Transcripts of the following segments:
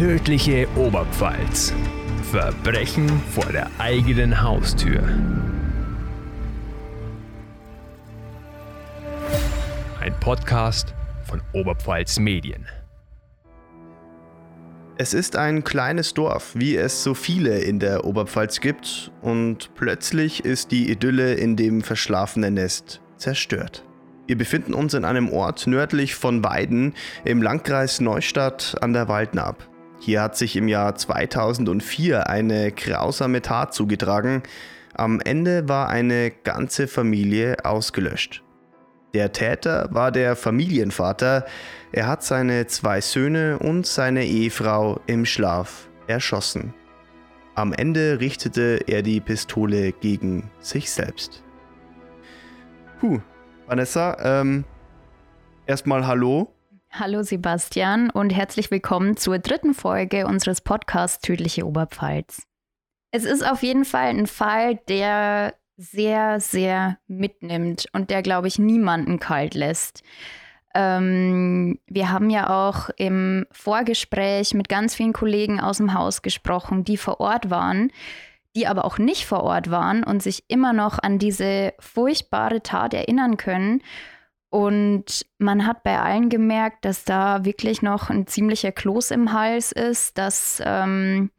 Tödliche Oberpfalz. Verbrechen vor der eigenen Haustür. Ein Podcast von Oberpfalz Medien. Es ist ein kleines Dorf, wie es so viele in der Oberpfalz gibt, und plötzlich ist die Idylle in dem verschlafenen Nest zerstört. Wir befinden uns in einem Ort nördlich von Weiden im Landkreis Neustadt an der Waldnab. Hier hat sich im Jahr 2004 eine grausame Tat zugetragen. Am Ende war eine ganze Familie ausgelöscht. Der Täter war der Familienvater. Er hat seine zwei Söhne und seine Ehefrau im Schlaf erschossen. Am Ende richtete er die Pistole gegen sich selbst. Puh, Vanessa, ähm, erstmal Hallo. Hallo Sebastian und herzlich willkommen zur dritten Folge unseres Podcasts Tödliche Oberpfalz. Es ist auf jeden Fall ein Fall, der sehr, sehr mitnimmt und der, glaube ich, niemanden kalt lässt. Ähm, wir haben ja auch im Vorgespräch mit ganz vielen Kollegen aus dem Haus gesprochen, die vor Ort waren, die aber auch nicht vor Ort waren und sich immer noch an diese furchtbare Tat erinnern können. Und man hat bei allen gemerkt, dass da wirklich noch ein ziemlicher Kloß im Hals ist, dass, ähm,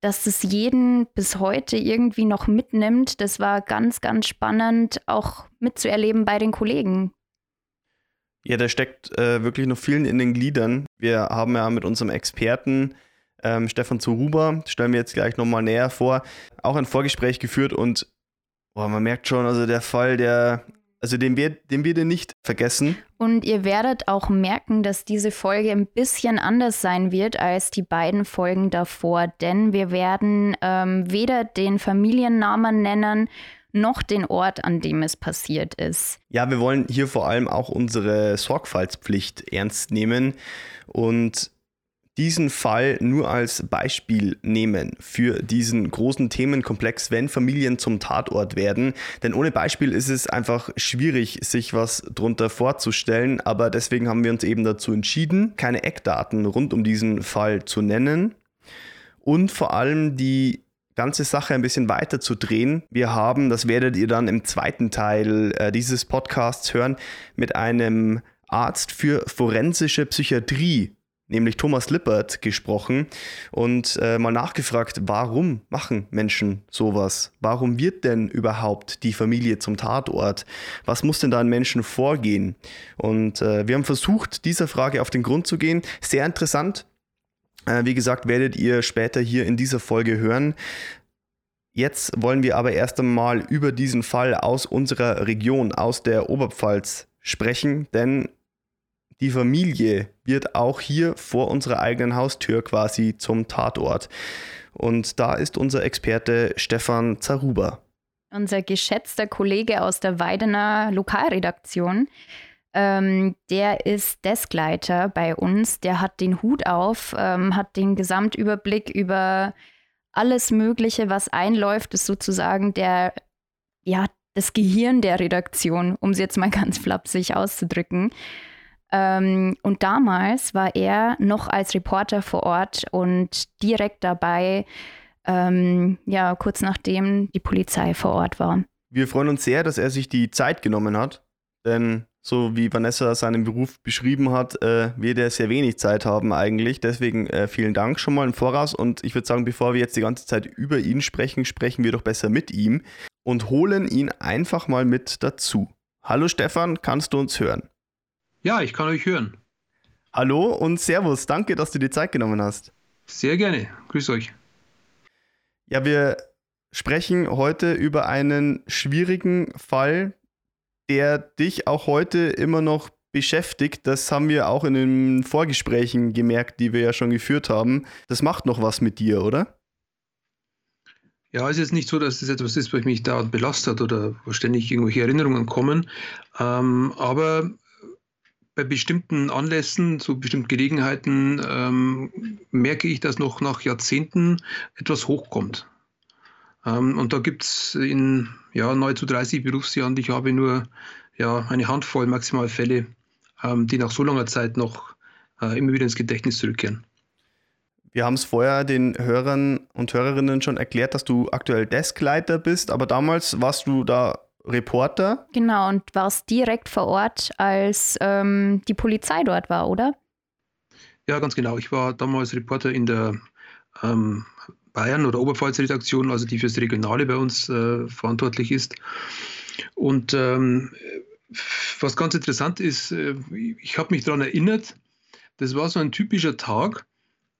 dass es jeden bis heute irgendwie noch mitnimmt. Das war ganz, ganz spannend, auch mitzuerleben bei den Kollegen. Ja, da steckt äh, wirklich noch vielen in den Gliedern. Wir haben ja mit unserem Experten ähm, Stefan Zuruber, stellen wir jetzt gleich nochmal näher vor, auch ein Vorgespräch geführt und boah, man merkt schon, also der Fall, der, also den wir, den wir nicht vergessen. Und ihr werdet auch merken, dass diese Folge ein bisschen anders sein wird als die beiden Folgen davor, denn wir werden ähm, weder den Familiennamen nennen, noch den Ort, an dem es passiert ist. Ja, wir wollen hier vor allem auch unsere Sorgfaltspflicht ernst nehmen und diesen Fall nur als Beispiel nehmen für diesen großen Themenkomplex, wenn Familien zum Tatort werden. Denn ohne Beispiel ist es einfach schwierig, sich was drunter vorzustellen. Aber deswegen haben wir uns eben dazu entschieden, keine Eckdaten rund um diesen Fall zu nennen und vor allem die ganze Sache ein bisschen weiter zu drehen. Wir haben, das werdet ihr dann im zweiten Teil äh, dieses Podcasts hören, mit einem Arzt für forensische Psychiatrie nämlich Thomas Lippert, gesprochen und äh, mal nachgefragt, warum machen Menschen sowas? Warum wird denn überhaupt die Familie zum Tatort? Was muss denn da an Menschen vorgehen? Und äh, wir haben versucht, dieser Frage auf den Grund zu gehen. Sehr interessant. Äh, wie gesagt, werdet ihr später hier in dieser Folge hören. Jetzt wollen wir aber erst einmal über diesen Fall aus unserer Region, aus der Oberpfalz sprechen, denn die Familie wird auch hier vor unserer eigenen Haustür quasi zum Tatort. Und da ist unser Experte Stefan Zaruber. Unser geschätzter Kollege aus der Weidener Lokalredaktion. Ähm, der ist Deskleiter bei uns, der hat den Hut auf, ähm, hat den Gesamtüberblick über alles Mögliche, was einläuft, ist sozusagen der, ja, das Gehirn der Redaktion, um es jetzt mal ganz flapsig auszudrücken. Ähm, und damals war er noch als Reporter vor Ort und direkt dabei, ähm, ja, kurz nachdem die Polizei vor Ort war. Wir freuen uns sehr, dass er sich die Zeit genommen hat, denn so wie Vanessa seinen Beruf beschrieben hat, äh, wird er sehr wenig Zeit haben eigentlich. Deswegen äh, vielen Dank schon mal im Voraus. Und ich würde sagen, bevor wir jetzt die ganze Zeit über ihn sprechen, sprechen wir doch besser mit ihm und holen ihn einfach mal mit dazu. Hallo Stefan, kannst du uns hören? Ja, ich kann euch hören. Hallo und Servus, danke, dass du dir Zeit genommen hast. Sehr gerne, grüß euch. Ja, wir sprechen heute über einen schwierigen Fall, der dich auch heute immer noch beschäftigt. Das haben wir auch in den Vorgesprächen gemerkt, die wir ja schon geführt haben. Das macht noch was mit dir, oder? Ja, es ist nicht so, dass es etwas ist, was mich da belastet oder wo ständig irgendwelche Erinnerungen kommen. Ähm, aber bei bestimmten Anlässen, zu bestimmten Gelegenheiten ähm, merke ich, dass noch nach Jahrzehnten etwas hochkommt. Ähm, und da gibt es in ja, nahezu 30 Berufsjahren, die ich habe, nur ja, eine Handvoll maximal Fälle, ähm, die nach so langer Zeit noch äh, immer wieder ins Gedächtnis zurückkehren. wir haben es vorher den Hörern und Hörerinnen schon erklärt, dass du aktuell Deskleiter bist, aber damals warst du da Reporter. Genau, und warst direkt vor Ort, als ähm, die Polizei dort war, oder? Ja, ganz genau. Ich war damals Reporter in der ähm, Bayern- oder Oberpfalz-Redaktion, also die fürs Regionale bei uns äh, verantwortlich ist. Und ähm, was ganz interessant ist, äh, ich habe mich daran erinnert, das war so ein typischer Tag,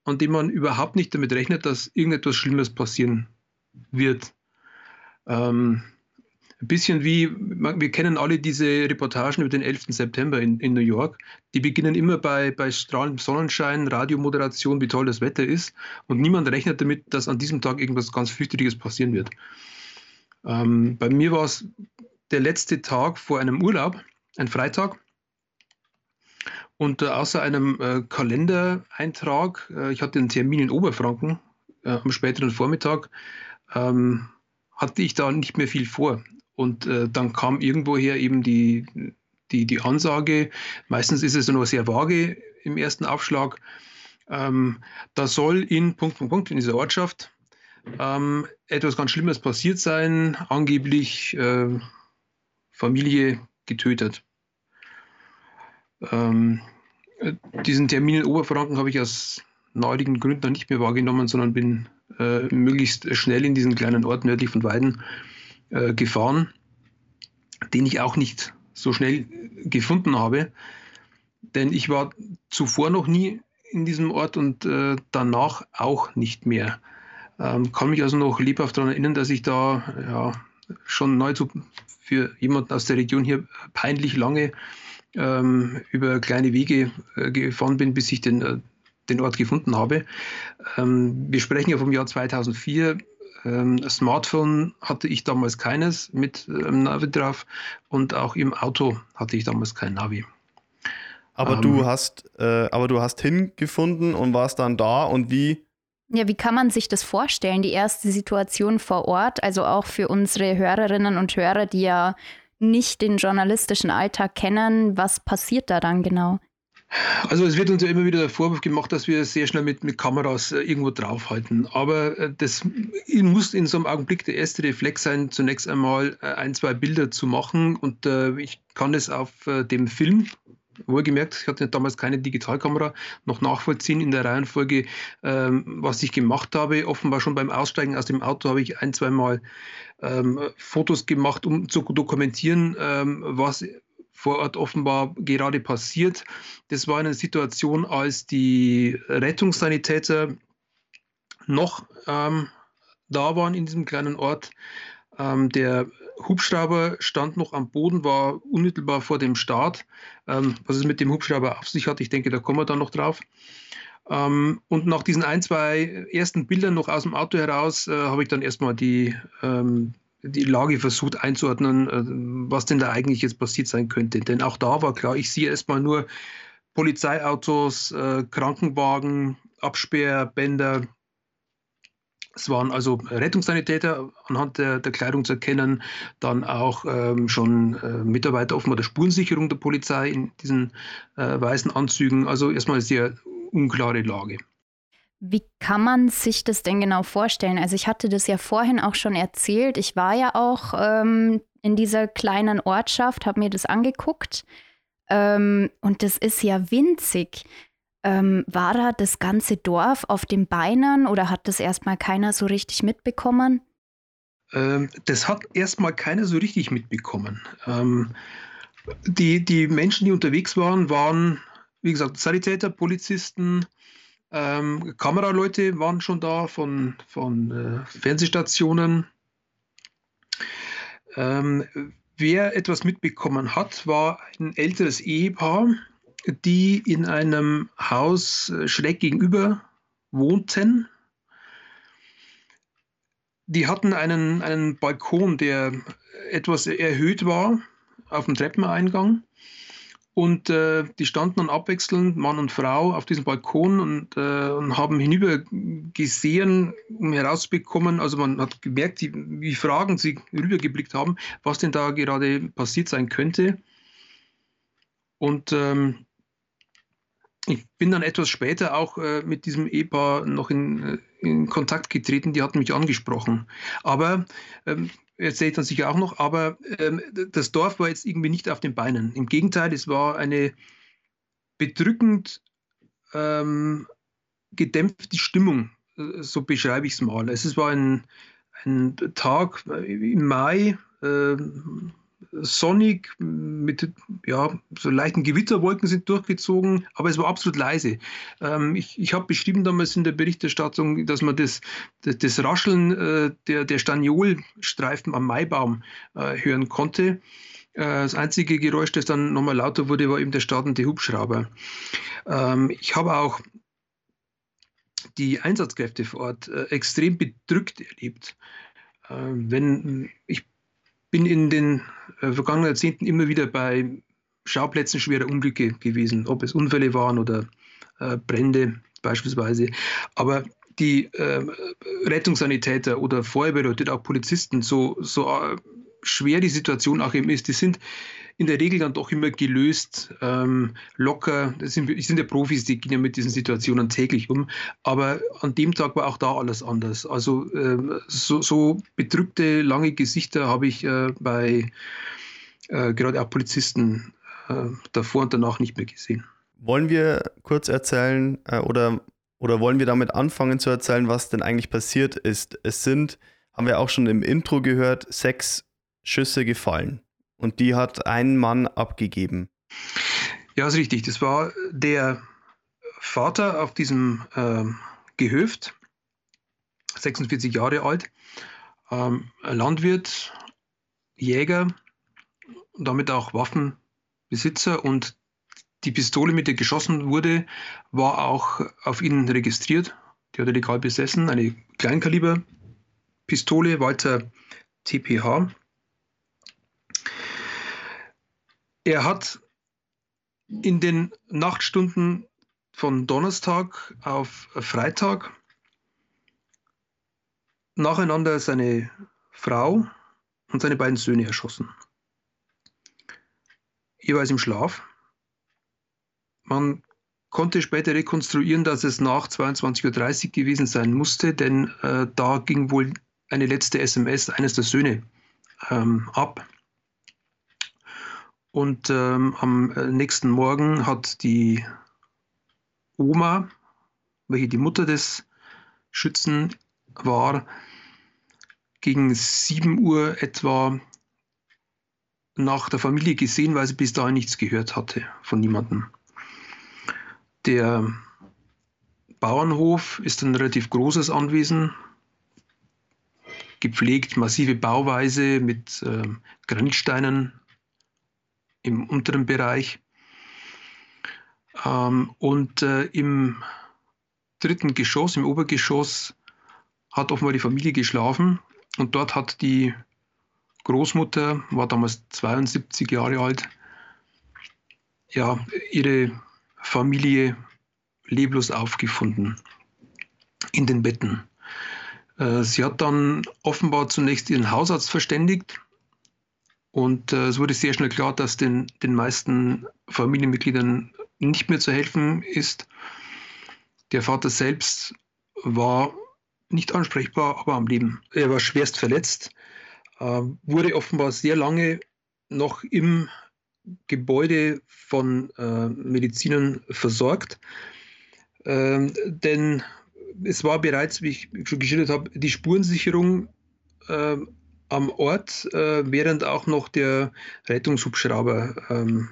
an dem man überhaupt nicht damit rechnet, dass irgendetwas Schlimmes passieren wird. Ähm, ein bisschen wie, wir kennen alle diese Reportagen über den 11. September in, in New York. Die beginnen immer bei, bei strahlendem Sonnenschein, Radiomoderation, wie toll das Wetter ist. Und niemand rechnet damit, dass an diesem Tag irgendwas ganz fürchterliches passieren wird. Ähm, bei mir war es der letzte Tag vor einem Urlaub, ein Freitag. Und äh, außer einem äh, Kalendereintrag, äh, ich hatte einen Termin in Oberfranken äh, am späteren Vormittag, ähm, hatte ich da nicht mehr viel vor. Und äh, dann kam irgendwoher eben die, die, die Ansage, meistens ist es nur sehr vage im ersten Aufschlag, ähm, da soll in Punkt, Punkt, Punkt in dieser Ortschaft ähm, etwas ganz Schlimmes passiert sein, angeblich äh, Familie getötet. Ähm, äh, diesen Termin in Oberfranken habe ich aus naheliegenden Gründen noch nicht mehr wahrgenommen, sondern bin äh, möglichst schnell in diesen kleinen Ort nördlich von Weiden äh, gefahren, den ich auch nicht so schnell gefunden habe. Denn ich war zuvor noch nie in diesem Ort und äh, danach auch nicht mehr. Ähm, kann mich also noch lebhaft daran erinnern, dass ich da ja, schon nahezu für jemanden aus der Region hier peinlich lange ähm, über kleine Wege äh, gefahren bin, bis ich den, äh, den Ort gefunden habe. Ähm, wir sprechen ja vom Jahr 2004. Ähm, Smartphone hatte ich damals keines mit ähm, Navi drauf und auch im Auto hatte ich damals kein Navi. Aber du ähm. hast, äh, aber du hast hingefunden und warst dann da und wie? Ja, wie kann man sich das vorstellen, die erste Situation vor Ort, also auch für unsere Hörerinnen und Hörer, die ja nicht den journalistischen Alltag kennen, was passiert da dann genau? Also es wird uns ja immer wieder der Vorwurf gemacht, dass wir sehr schnell mit, mit Kameras äh, irgendwo draufhalten. Aber äh, das muss in so einem Augenblick der erste Reflex sein, zunächst einmal äh, ein, zwei Bilder zu machen. Und äh, ich kann es auf äh, dem Film, wohlgemerkt, ich hatte damals keine Digitalkamera, noch nachvollziehen in der Reihenfolge, ähm, was ich gemacht habe. Offenbar schon beim Aussteigen aus dem Auto habe ich ein, zwei Mal ähm, Fotos gemacht, um zu dokumentieren, ähm, was vor Ort offenbar gerade passiert. Das war eine Situation, als die Rettungssanitäter noch ähm, da waren in diesem kleinen Ort. Ähm, der Hubschrauber stand noch am Boden, war unmittelbar vor dem Start. Ähm, was es mit dem Hubschrauber auf sich hat, ich denke, da kommen wir dann noch drauf. Ähm, und nach diesen ein, zwei ersten Bildern noch aus dem Auto heraus äh, habe ich dann erstmal die, ähm, die Lage versucht einzuordnen, äh, was denn da eigentlich jetzt passiert sein könnte. Denn auch da war klar, ich sehe erstmal nur Polizeiautos, äh, Krankenwagen, Absperrbänder, es waren also Rettungssanitäter anhand der, der Kleidung zu erkennen, dann auch ähm, schon äh, Mitarbeiter offenbar der Spurensicherung der Polizei in diesen äh, weißen Anzügen. Also erstmal eine sehr unklare Lage. Wie kann man sich das denn genau vorstellen? Also ich hatte das ja vorhin auch schon erzählt. Ich war ja auch ähm, in dieser kleinen Ortschaft, habe mir das angeguckt. Ähm, und das ist ja winzig. Ähm, war da das ganze Dorf auf den Beinen oder hat das erstmal keiner so richtig mitbekommen? Ähm, das hat erstmal keiner so richtig mitbekommen. Ähm, die, die Menschen, die unterwegs waren, waren, wie gesagt, Sanitäter, Polizisten, ähm, Kameraleute waren schon da von, von äh, Fernsehstationen. Ähm, wer etwas mitbekommen hat, war ein älteres Ehepaar, die in einem Haus äh, schräg gegenüber wohnten. Die hatten einen, einen Balkon, der etwas erhöht war auf dem Treppeneingang. Und äh, die standen dann abwechselnd, Mann und Frau, auf diesem Balkon und, äh, und haben hinüber gesehen, um herauszubekommen, also man hat gemerkt, wie, wie Fragen sie rübergeblickt haben, was denn da gerade passiert sein könnte. Und ähm, ich bin dann etwas später auch äh, mit diesem Ehepaar noch in, äh, in, Kontakt getreten, die hatten mich angesprochen. Aber, ähm, erzähle ich dann sicher auch noch, aber ähm, das Dorf war jetzt irgendwie nicht auf den Beinen. Im Gegenteil, es war eine bedrückend ähm, gedämpfte Stimmung, äh, so beschreibe ich es mal. Es war ein, ein Tag im Mai, äh, sonnig, mit ja, so leichten Gewitterwolken sind durchgezogen, aber es war absolut leise. Ähm, ich ich habe beschrieben damals in der Berichterstattung, dass man das, das, das Rascheln äh, der, der Staniolstreifen am Maibaum äh, hören konnte. Äh, das einzige Geräusch, das dann nochmal lauter wurde, war eben der startende Hubschrauber. Ähm, ich habe auch die Einsatzkräfte vor Ort äh, extrem bedrückt erlebt. Äh, wenn ich bin in den äh, vergangenen Jahrzehnten immer wieder bei Schauplätzen schwerer Unglücke gewesen, ob es Unfälle waren oder äh, Brände beispielsweise. Aber die äh, Rettungssanitäter oder Feuerwehrleute, auch Polizisten, so, so äh, schwer die Situation auch eben ist, die sind in der Regel dann doch immer gelöst, ähm, locker. Das sind, das sind ja Profis, die gehen ja mit diesen Situationen täglich um. Aber an dem Tag war auch da alles anders. Also äh, so, so, bedrückte, lange Gesichter habe ich äh, bei äh, gerade auch Polizisten äh, davor und danach nicht mehr gesehen. Wollen wir kurz erzählen äh, oder, oder wollen wir damit anfangen zu erzählen, was denn eigentlich passiert ist? Es sind, haben wir auch schon im Intro gehört, sechs Schüsse gefallen und die hat ein Mann abgegeben. Ja, ist richtig. Das war der Vater auf diesem ähm, Gehöft, 46 Jahre alt, ähm, Landwirt, Jäger damit auch Waffenbesitzer und die Pistole, mit der geschossen wurde, war auch auf ihn registriert. Die hat er legal besessen, eine Kleinkaliber-Pistole, Walter TPH. Er hat in den Nachtstunden von Donnerstag auf Freitag nacheinander seine Frau und seine beiden Söhne erschossen. Jeweils im Schlaf. Man konnte später rekonstruieren, dass es nach 22.30 Uhr gewesen sein musste, denn äh, da ging wohl eine letzte SMS eines der Söhne ähm, ab. Und ähm, am äh, nächsten Morgen hat die Oma, welche die Mutter des Schützen war, gegen 7 Uhr etwa nach der Familie gesehen, weil sie bis dahin nichts gehört hatte von niemandem. Der Bauernhof ist ein relativ großes Anwesen, gepflegt, massive Bauweise mit äh, Grenzsteinen im unteren Bereich. Ähm, und äh, im dritten Geschoss, im Obergeschoss, hat offenbar die Familie geschlafen und dort hat die Großmutter, war damals 72 Jahre alt, ja, ihre Familie leblos aufgefunden in den Betten. Äh, sie hat dann offenbar zunächst ihren Hausarzt verständigt, und äh, es wurde sehr schnell klar, dass den, den meisten Familienmitgliedern nicht mehr zu helfen ist. Der Vater selbst war nicht ansprechbar, aber am Leben. Er war schwerst verletzt, äh, wurde offenbar sehr lange noch im Gebäude von äh, Medizinern versorgt. Ähm, denn es war bereits, wie ich schon geschildert habe, die Spurensicherung äh, am Ort, äh, während auch noch der Rettungshubschrauber ähm,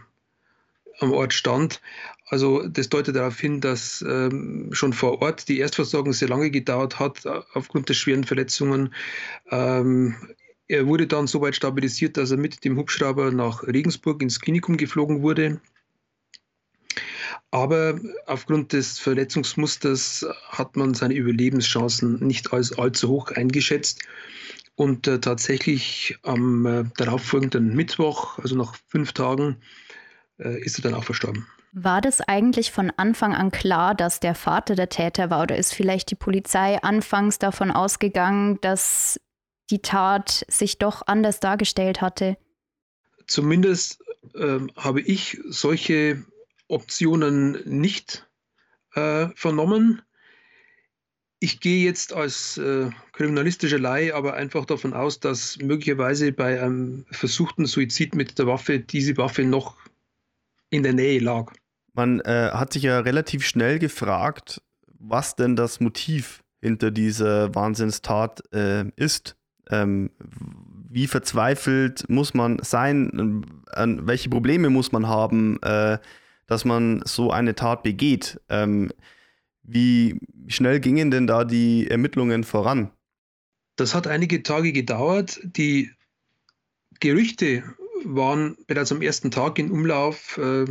am Ort stand. Also das deutet darauf hin, dass ähm, schon vor Ort die Erstversorgung sehr lange gedauert hat äh, aufgrund der schweren Verletzungen. Ähm, er wurde dann so weit stabilisiert, dass er mit dem Hubschrauber nach Regensburg ins Klinikum geflogen wurde. Aber aufgrund des Verletzungsmusters hat man seine Überlebenschancen nicht als allzu hoch eingeschätzt. Und äh, tatsächlich am äh, darauffolgenden Mittwoch, also nach fünf Tagen, äh, ist er dann auch verstorben. War das eigentlich von Anfang an klar, dass der Vater der Täter war? Oder ist vielleicht die Polizei anfangs davon ausgegangen, dass die Tat sich doch anders dargestellt hatte? Zumindest ähm, habe ich solche Optionen nicht äh, vernommen. Ich gehe jetzt als äh, kriminalistischer Laie aber einfach davon aus, dass möglicherweise bei einem versuchten Suizid mit der Waffe diese Waffe noch in der Nähe lag. Man äh, hat sich ja relativ schnell gefragt, was denn das Motiv hinter dieser Wahnsinnstat äh, ist. Ähm, wie verzweifelt muss man sein? An welche Probleme muss man haben, äh, dass man so eine Tat begeht? Ähm, wie schnell gingen denn da die Ermittlungen voran? Das hat einige Tage gedauert. Die Gerüchte waren bereits am ersten Tag in Umlauf. Äh,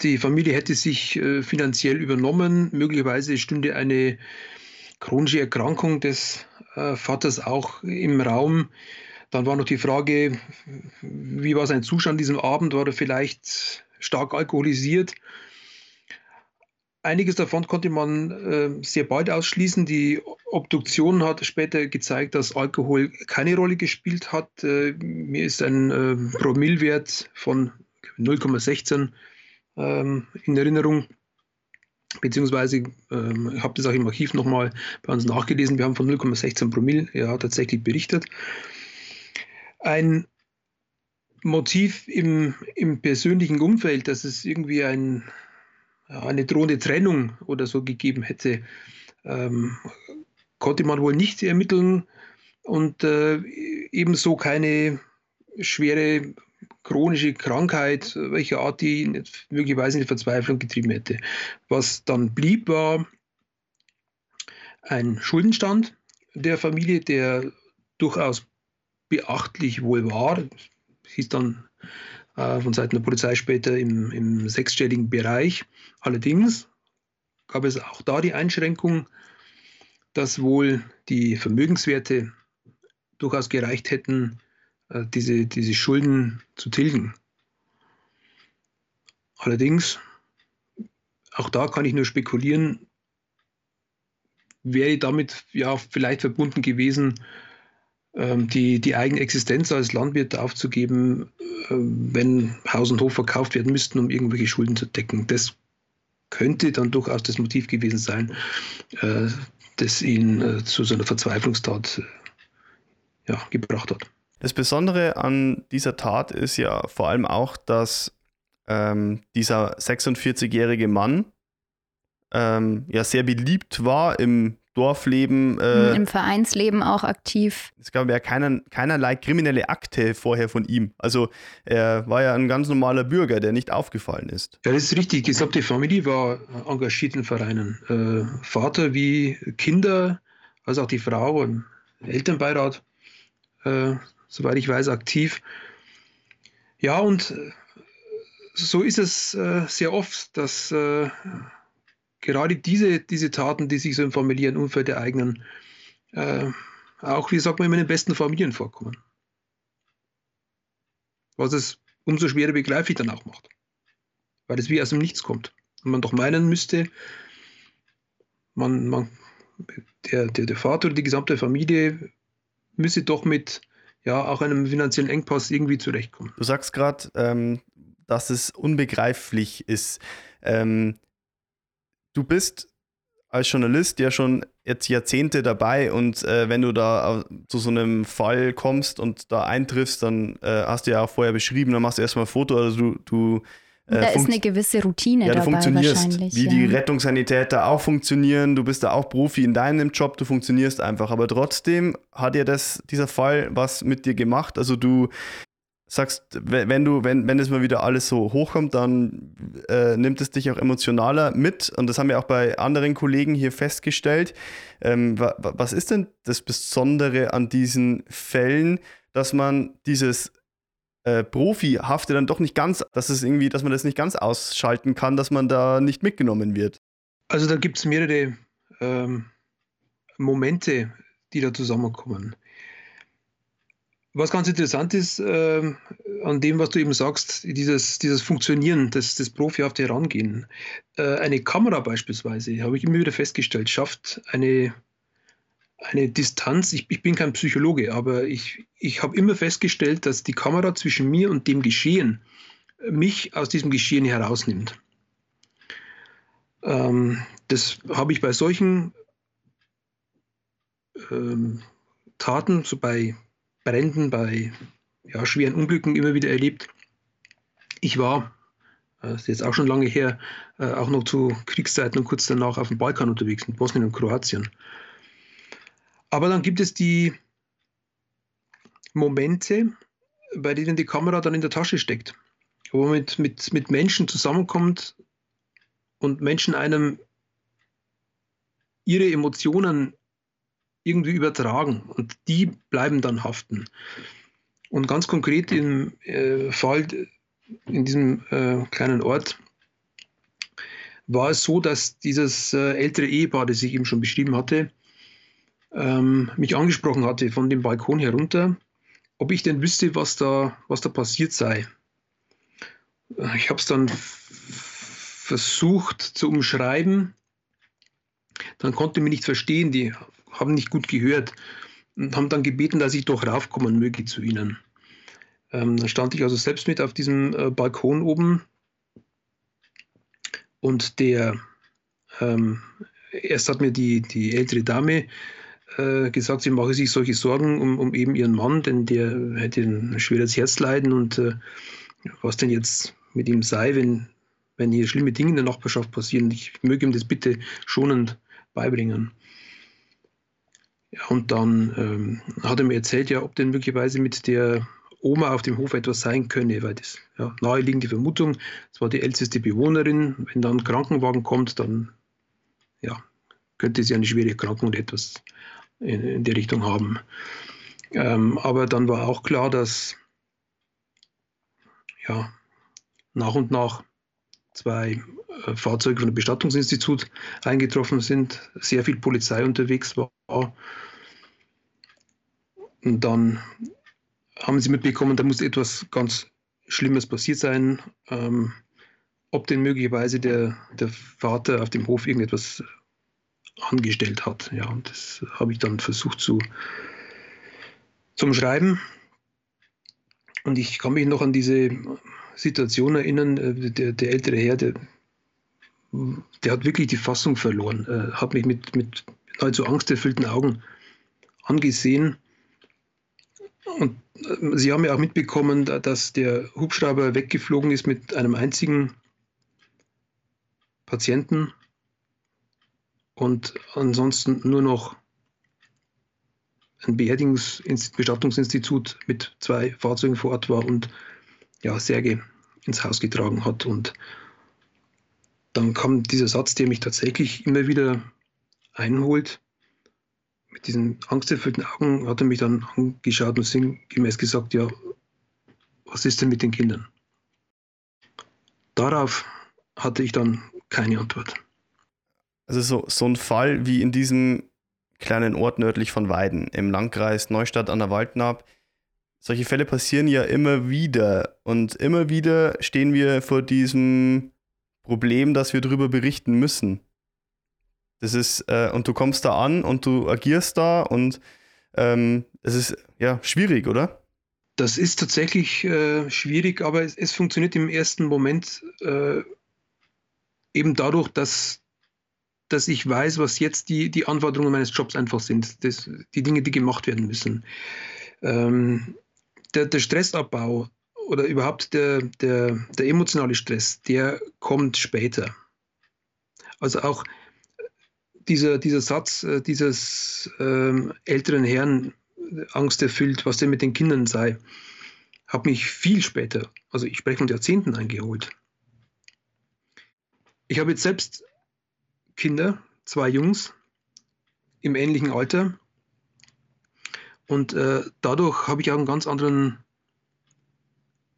die Familie hätte sich äh, finanziell übernommen. Möglicherweise stünde eine chronische Erkrankung des äh, Vaters auch im Raum. Dann war noch die Frage, wie war sein Zustand diesem Abend? War er vielleicht stark alkoholisiert? Einiges davon konnte man äh, sehr bald ausschließen. Die Obduktion hat später gezeigt, dass Alkohol keine Rolle gespielt hat. Äh, mir ist ein äh, Promillwert von 0,16 ähm, in Erinnerung. Beziehungsweise, ähm, ich habe das auch im Archiv nochmal bei uns nachgelesen, wir haben von 0,16 Promille ja tatsächlich berichtet. Ein Motiv im, im persönlichen Umfeld, dass es irgendwie ein, eine drohende Trennung oder so gegeben hätte, ähm, konnte man wohl nicht ermitteln und äh, ebenso keine schwere chronische Krankheit, welche Art die möglicherweise in die Verzweiflung getrieben hätte. Was dann blieb, war ein Schuldenstand der Familie, der durchaus beachtlich wohl war. Das hieß dann äh, von Seiten der Polizei später im, im sechsstelligen Bereich. Allerdings gab es auch da die Einschränkung, dass wohl die Vermögenswerte durchaus gereicht hätten, äh, diese, diese Schulden zu tilgen. Allerdings, auch da kann ich nur spekulieren, wäre damit ja vielleicht verbunden gewesen, die, die eigene Existenz als Landwirt aufzugeben, äh, wenn Haus und Hof verkauft werden müssten, um irgendwelche Schulden zu decken. Das könnte dann durchaus das Motiv gewesen sein, äh, das ihn zu so Verzweiflungstat ja, gebracht hat. Das Besondere an dieser Tat ist ja vor allem auch, dass ähm, dieser 46-jährige Mann ähm, ja sehr beliebt war im Dorfleben. Äh, Im Vereinsleben auch aktiv. Es gab ja keiner, keinerlei kriminelle Akte vorher von ihm. Also er war ja ein ganz normaler Bürger, der nicht aufgefallen ist. Ja, das ist richtig. Die gesamte Familie war engagiert in Vereinen. Äh, Vater wie Kinder, also auch die Frau und Elternbeirat. Äh, soweit ich weiß, aktiv. Ja, und so ist es äh, sehr oft, dass äh, gerade diese, diese Taten, die sich so im familiären Umfeld ereignen, äh, auch, wie sagt man, immer in den besten Familien vorkommen. Was es umso schwerer begreiflich dann auch macht. Weil es wie aus dem Nichts kommt. Und man doch meinen müsste, man, man, der, der, der Vater oder die gesamte Familie müsse doch mit ja auch einem finanziellen Engpass irgendwie zurechtkommen. Du sagst gerade, ähm, dass es unbegreiflich ist. Ähm, du bist als Journalist ja schon jetzt Jahrzehnte dabei und äh, wenn du da zu so einem Fall kommst und da eintriffst, dann äh, hast du ja auch vorher beschrieben, dann machst du erstmal ein Foto, also du, du äh, da ist eine gewisse Routine ja, dabei wahrscheinlich. Wie ja. die Rettungssanitäter auch funktionieren. Du bist da auch Profi in deinem Job, du funktionierst einfach. Aber trotzdem hat ja das, dieser Fall was mit dir gemacht. Also du sagst, wenn du, wenn, wenn es mal wieder alles so hochkommt, dann äh, nimmt es dich auch emotionaler mit. Und das haben wir auch bei anderen Kollegen hier festgestellt. Ähm, wa, was ist denn das Besondere an diesen Fällen, dass man dieses äh, Profihafte dann doch nicht ganz, dass es irgendwie, dass man das nicht ganz ausschalten kann, dass man da nicht mitgenommen wird. Also da gibt es mehrere ähm, Momente, die da zusammenkommen. Was ganz interessant ist äh, an dem, was du eben sagst, dieses, dieses Funktionieren, das, das profihafte Herangehen. Äh, eine Kamera beispielsweise, habe ich immer wieder festgestellt, schafft eine eine Distanz. Ich, ich bin kein Psychologe, aber ich, ich habe immer festgestellt, dass die Kamera zwischen mir und dem Geschehen mich aus diesem Geschehen herausnimmt. Ähm, das habe ich bei solchen ähm, Taten, so bei Bränden, bei ja, schweren Unglücken immer wieder erlebt. Ich war, das äh, ist jetzt auch schon lange her, äh, auch noch zu Kriegszeiten und kurz danach auf dem Balkan unterwegs, in Bosnien und Kroatien. Aber dann gibt es die Momente, bei denen die Kamera dann in der Tasche steckt, wo man mit, mit, mit Menschen zusammenkommt und Menschen einem ihre Emotionen irgendwie übertragen und die bleiben dann haften. Und ganz konkret im äh, Fall in diesem äh, kleinen Ort war es so, dass dieses äh, ältere Ehepaar, das ich eben schon beschrieben hatte, ähm, mich angesprochen hatte von dem Balkon herunter, ob ich denn wüsste, was da, was da passiert sei. Ich habe es dann versucht zu umschreiben. Dann konnte mich nicht verstehen, die haben nicht gut gehört und haben dann gebeten, dass ich doch raufkommen möge zu ihnen. Ähm, dann stand ich also selbst mit auf diesem äh, Balkon oben und der ähm, erst hat mir die, die ältere Dame äh, gesagt, sie mache sich solche Sorgen um, um eben ihren Mann, denn der hätte ein schweres Herzleiden und äh, was denn jetzt mit ihm sei, wenn, wenn hier schlimme Dinge in der Nachbarschaft passieren. Ich möge ihm das bitte schonend beibringen. Ja, und dann ähm, hat er mir erzählt, ja, ob denn möglicherweise mit der Oma auf dem Hof etwas sein könne, weil das ja, naheliegende Vermutung, es war die älteste Bewohnerin, wenn dann ein Krankenwagen kommt, dann ja, könnte sie eine schwere Erkrankung oder etwas in, in die Richtung haben. Ähm, aber dann war auch klar, dass ja, nach und nach zwei äh, Fahrzeuge von dem Bestattungsinstitut eingetroffen sind, sehr viel Polizei unterwegs war. Und dann haben sie mitbekommen, da muss etwas ganz Schlimmes passiert sein. Ähm, ob denn möglicherweise der, der Vater auf dem Hof irgendetwas angestellt hat. Ja, und das habe ich dann versucht zu, zum Schreiben. Und ich kann mich noch an diese Situation erinnern, äh, der, der ältere Herr, der, der hat wirklich die Fassung verloren, äh, hat mich mit, mit nahezu angsterfüllten Augen angesehen. Und äh, Sie haben ja auch mitbekommen, dass der Hubschrauber weggeflogen ist mit einem einzigen Patienten und ansonsten nur noch ein Beerdigungsbestattungsinstitut mit zwei Fahrzeugen vor Ort war und ja, Särge ins Haus getragen hat. Und dann kam dieser Satz, der mich tatsächlich immer wieder einholt. Mit diesen angsterfüllten Augen hat er mich dann angeschaut und sinngemäß gesagt, ja, was ist denn mit den Kindern? Darauf hatte ich dann keine Antwort. Also so, so ein Fall wie in diesem kleinen Ort nördlich von Weiden im Landkreis Neustadt an der Waldnab, solche Fälle passieren ja immer wieder. Und immer wieder stehen wir vor diesem Problem, dass wir darüber berichten müssen. Das ist, äh, und du kommst da an und du agierst da und ähm, es ist ja schwierig, oder? Das ist tatsächlich äh, schwierig, aber es, es, funktioniert im ersten Moment äh, eben dadurch, dass, dass ich weiß, was jetzt die, die Anforderungen meines Jobs einfach sind, das, die Dinge, die gemacht werden müssen. Ähm, der, der Stressabbau oder überhaupt der, der, der emotionale Stress, der kommt später. Also auch dieser, dieser Satz äh, dieses ähm, älteren Herrn, Angst erfüllt, was denn mit den Kindern sei, hat mich viel später, also ich spreche von Jahrzehnten eingeholt. Ich habe jetzt selbst Kinder, zwei Jungs im ähnlichen Alter und äh, dadurch habe ich auch einen ganz anderen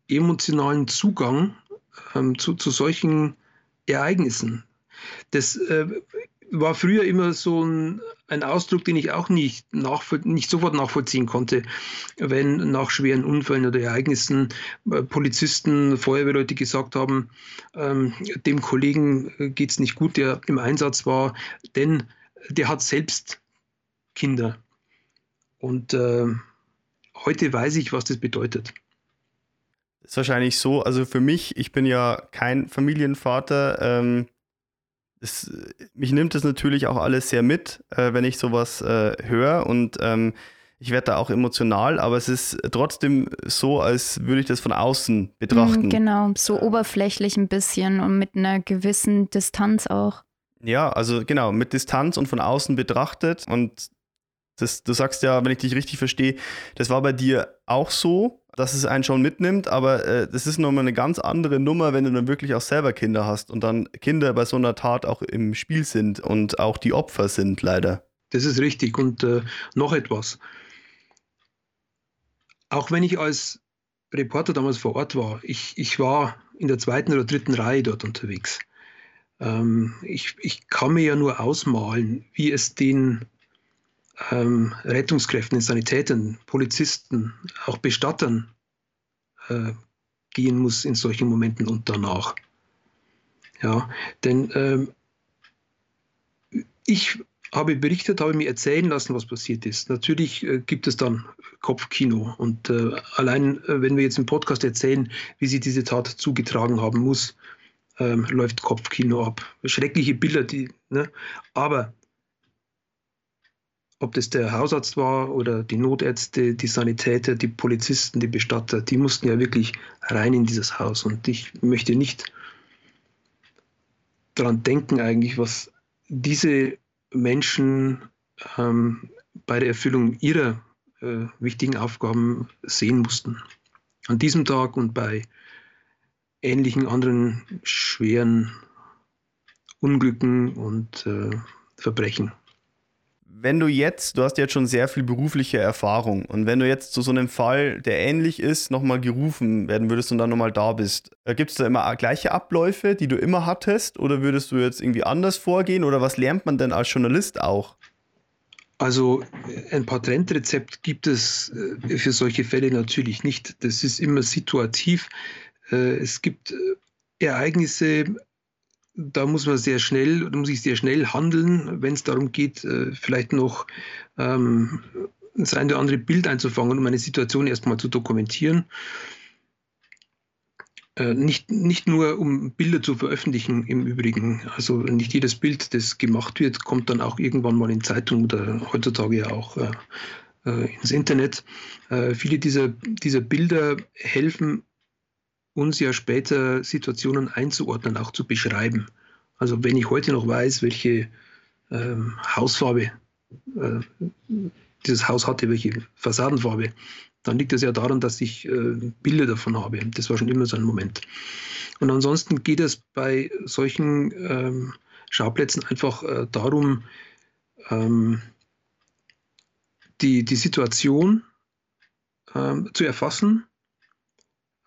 emotionalen Zugang ähm, zu, zu solchen Ereignissen. Das äh, war früher immer so ein, ein Ausdruck, den ich auch nicht, nicht sofort nachvollziehen konnte, wenn nach schweren Unfällen oder Ereignissen äh, Polizisten, Feuerwehrleute gesagt haben, ähm, dem Kollegen äh, geht es nicht gut, der im Einsatz war, denn der hat selbst Kinder. Und äh, heute weiß ich, was das bedeutet. Ist wahrscheinlich so, also für mich, ich bin ja kein Familienvater, ähm, das, mich nimmt das natürlich auch alles sehr mit, äh, wenn ich sowas äh, höre und ähm, ich werde da auch emotional, aber es ist trotzdem so, als würde ich das von außen betrachten. Mm, genau, so oberflächlich ein bisschen und mit einer gewissen Distanz auch. Ja, also genau, mit Distanz und von außen betrachtet. Und das, du sagst ja, wenn ich dich richtig verstehe, das war bei dir auch so, dass es einen schon mitnimmt, aber äh, das ist nochmal eine ganz andere Nummer, wenn du dann wirklich auch selber Kinder hast und dann Kinder bei so einer Tat auch im Spiel sind und auch die Opfer sind, leider. Das ist richtig. Und äh, noch etwas auch wenn ich als Reporter damals vor Ort war, ich, ich war in der zweiten oder dritten Reihe dort unterwegs. Ähm, ich, ich kann mir ja nur ausmalen, wie es den ähm, Rettungskräften, Sanitätern, Polizisten, auch Bestattern äh, gehen muss in solchen Momenten und danach. Ja, denn ähm, ich habe berichtet, habe mir erzählen lassen, was passiert ist. Natürlich äh, gibt es dann Kopfkino. Und äh, allein, äh, wenn wir jetzt im Podcast erzählen, wie sich diese Tat zugetragen haben muss, ähm, läuft Kopfkino ab. Schreckliche Bilder, die, ne? aber ob das der Hausarzt war oder die Notärzte, die Sanitäter, die Polizisten, die Bestatter, die mussten ja wirklich rein in dieses Haus. Und ich möchte nicht daran denken, eigentlich, was diese Menschen ähm, bei der Erfüllung ihrer äh, wichtigen Aufgaben sehen mussten. An diesem Tag und bei ähnlichen anderen schweren Unglücken und äh, Verbrechen wenn du jetzt, du hast jetzt schon sehr viel berufliche Erfahrung und wenn du jetzt zu so einem Fall, der ähnlich ist, nochmal gerufen werden würdest und dann nochmal da bist, äh, gibt es da immer gleiche Abläufe, die du immer hattest oder würdest du jetzt irgendwie anders vorgehen oder was lernt man denn als Journalist auch? Also ein Patentrezept gibt es äh, für solche Fälle natürlich nicht. Das ist immer situativ. Äh, es gibt Ereignisse, da muss man sehr schnell, da muss ich sehr schnell handeln, wenn es darum geht, äh, vielleicht noch ähm, das eine oder andere Bild einzufangen, um eine Situation erstmal zu dokumentieren. Äh, nicht, nicht nur um Bilder zu veröffentlichen im Übrigen. Also nicht jedes Bild, das gemacht wird, kommt dann auch irgendwann mal in Zeitung oder heutzutage ja auch äh, äh ins Internet. Äh, viele dieser, dieser Bilder helfen uns ja später Situationen einzuordnen, auch zu beschreiben. Also wenn ich heute noch weiß, welche ähm, Hausfarbe äh, dieses Haus hatte, welche Fassadenfarbe, dann liegt das ja daran, dass ich äh, Bilder davon habe. Das war schon immer so ein Moment. Und ansonsten geht es bei solchen ähm, Schauplätzen einfach äh, darum, ähm, die, die Situation ähm, zu erfassen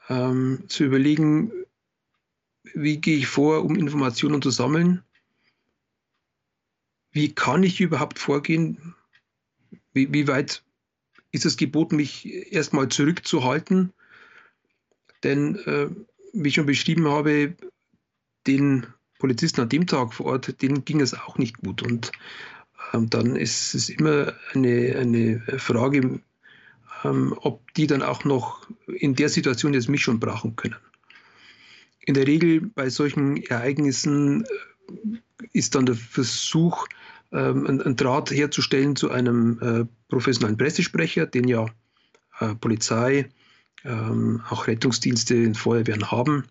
ähm, zu überlegen, wie gehe ich vor, um Informationen zu sammeln? Wie kann ich überhaupt vorgehen? Wie, wie weit ist es geboten, mich erstmal zurückzuhalten? Denn, äh, wie ich schon beschrieben habe, den Polizisten an dem Tag vor Ort, denen ging es auch nicht gut. Und ähm, dann ist es immer eine, eine Frage, ähm, ob die dann auch noch in der Situation jetzt mich schon brauchen können. In der Regel bei solchen Ereignissen äh, ist dann der Versuch, ähm, einen Draht herzustellen zu einem äh, professionellen Pressesprecher, den ja äh, Polizei, ähm, auch Rettungsdienste in Feuerwehren haben.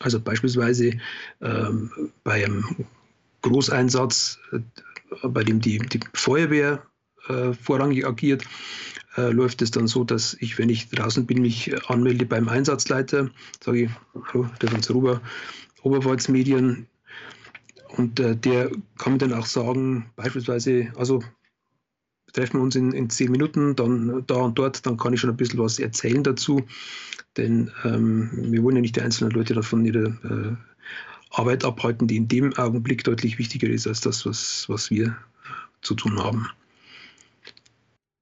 Also beispielsweise bei einem Großeinsatz, bei dem die, die Feuerwehr vorrangig agiert, äh, läuft es dann so, dass ich, wenn ich draußen bin, mich anmelde beim Einsatzleiter, sage ich, hallo, Stefan Zeruber, Oberpfalz-Medien. Und äh, der kann mir dann auch sagen, beispielsweise, also treffen wir uns in, in zehn Minuten, dann da und dort, dann kann ich schon ein bisschen was erzählen dazu. Denn ähm, wir wollen ja nicht die einzelnen Leute davon ihre äh, Arbeit abhalten, die in dem Augenblick deutlich wichtiger ist als das, was, was wir zu tun haben.